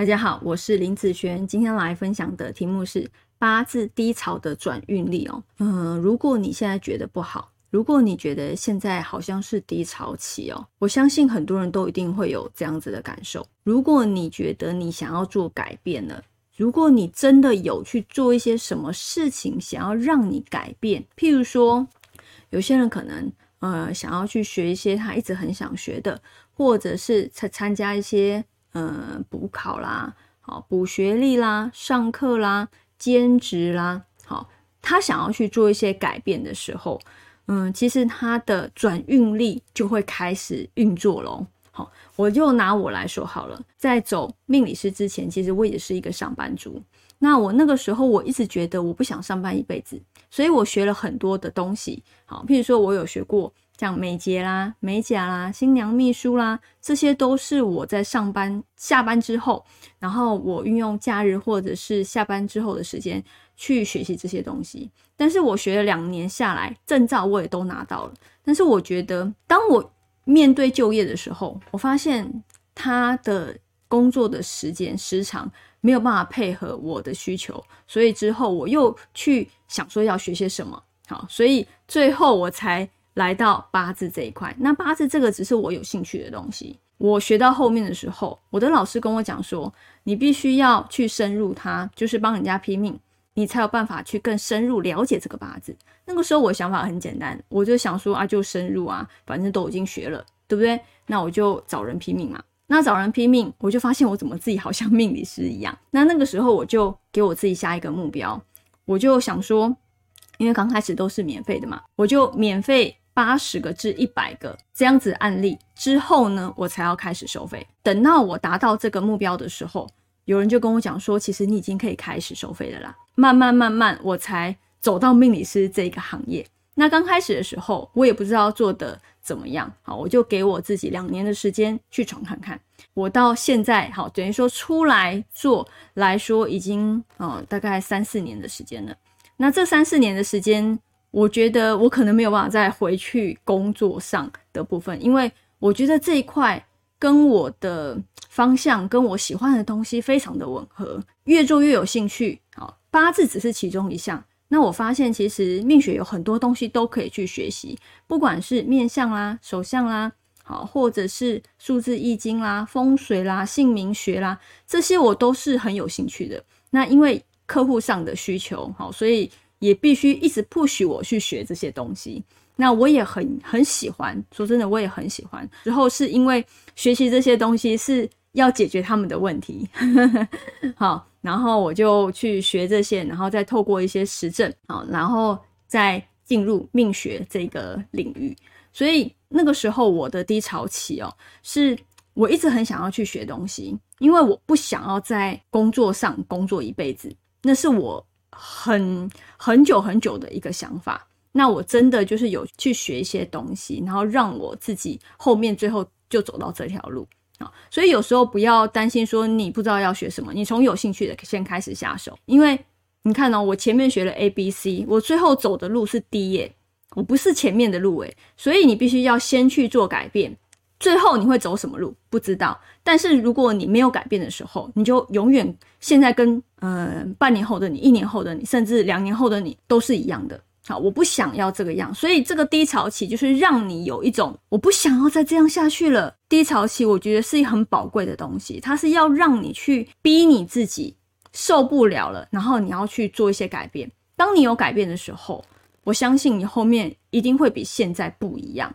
大家好，我是林子璇，今天来分享的题目是八字低潮的转运力哦。嗯，如果你现在觉得不好，如果你觉得现在好像是低潮期哦，我相信很多人都一定会有这样子的感受。如果你觉得你想要做改变了，如果你真的有去做一些什么事情想要让你改变，譬如说，有些人可能呃想要去学一些他一直很想学的，或者是参参加一些。嗯，补考啦，好补学历啦，上课啦，兼职啦，好，他想要去做一些改变的时候，嗯，其实他的转运力就会开始运作喽。好，我就拿我来说好了，在走命理师之前，其实我也是一个上班族。那我那个时候，我一直觉得我不想上班一辈子，所以我学了很多的东西。好，譬如说我有学过。像美睫啦、美甲啦、新娘秘书啦，这些都是我在上班下班之后，然后我运用假日或者是下班之后的时间去学习这些东西。但是我学了两年下来，证照我也都拿到了。但是我觉得，当我面对就业的时候，我发现他的工作的时间时长没有办法配合我的需求，所以之后我又去想说要学些什么。好，所以最后我才。来到八字这一块，那八字这个只是我有兴趣的东西。我学到后面的时候，我的老师跟我讲说，你必须要去深入它，就是帮人家拼命，你才有办法去更深入了解这个八字。那个时候我想法很简单，我就想说啊，就深入啊，反正都已经学了，对不对？那我就找人拼命嘛。那找人拼命，我就发现我怎么自己好像命理师一样。那那个时候我就给我自己下一个目标，我就想说，因为刚开始都是免费的嘛，我就免费。八十个至一百个这样子案例之后呢，我才要开始收费。等到我达到这个目标的时候，有人就跟我讲说，其实你已经可以开始收费了啦。慢慢慢慢，我才走到命理师这个行业。那刚开始的时候，我也不知道做的怎么样，好，我就给我自己两年的时间去闯看看。我到现在，好，等于说出来做来说，已经呃大概三四年的时间了。那这三四年的时间。我觉得我可能没有办法再回去工作上的部分，因为我觉得这一块跟我的方向、跟我喜欢的东西非常的吻合，越做越有兴趣。好，八字只是其中一项。那我发现其实命学有很多东西都可以去学习，不管是面相啦、手相啦，好，或者是数字易经啦、风水啦、姓名学啦，这些我都是很有兴趣的。那因为客户上的需求，好，所以。也必须一直 push 我去学这些东西，那我也很很喜欢。说真的，我也很喜欢。之后是因为学习这些东西是要解决他们的问题，好，然后我就去学这些，然后再透过一些实证，好，然后再进入命学这个领域。所以那个时候我的低潮期哦，是我一直很想要去学东西，因为我不想要在工作上工作一辈子，那是我。很很久很久的一个想法，那我真的就是有去学一些东西，然后让我自己后面最后就走到这条路啊。所以有时候不要担心说你不知道要学什么，你从有兴趣的先开始下手。因为你看哦，我前面学了 A、B、C，我最后走的路是 D 耶，我不是前面的路诶，所以你必须要先去做改变。最后你会走什么路？不知道。但是如果你没有改变的时候，你就永远现在跟呃半年后的你、一年后的你，甚至两年后的你都是一样的。好，我不想要这个样。所以这个低潮期就是让你有一种我不想要再这样下去了。低潮期我觉得是很宝贵的东西，它是要让你去逼你自己受不了了，然后你要去做一些改变。当你有改变的时候，我相信你后面一定会比现在不一样。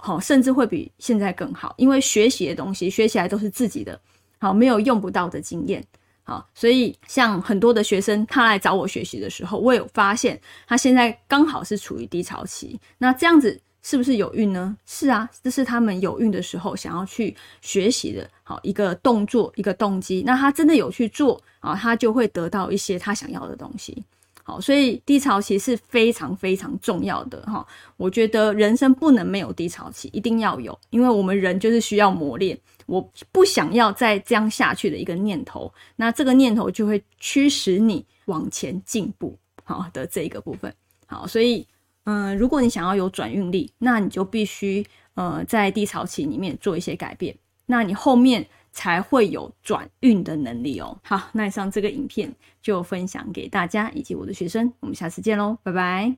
好，甚至会比现在更好，因为学习的东西学起来都是自己的，好，没有用不到的经验，好，所以像很多的学生他来找我学习的时候，我有发现他现在刚好是处于低潮期，那这样子是不是有运呢？是啊，这是他们有运的时候想要去学习的，好一个动作一个动机，那他真的有去做啊，他就会得到一些他想要的东西。好，所以低潮期是非常非常重要的哈。我觉得人生不能没有低潮期，一定要有，因为我们人就是需要磨练。我不想要再这样下去的一个念头，那这个念头就会驱使你往前进步，好的这一个部分。好，所以嗯，如果你想要有转运力，那你就必须呃在低潮期里面做一些改变。那你后面才会有转运的能力哦。好，那以上这个影片就分享给大家以及我的学生，我们下次见喽，拜拜。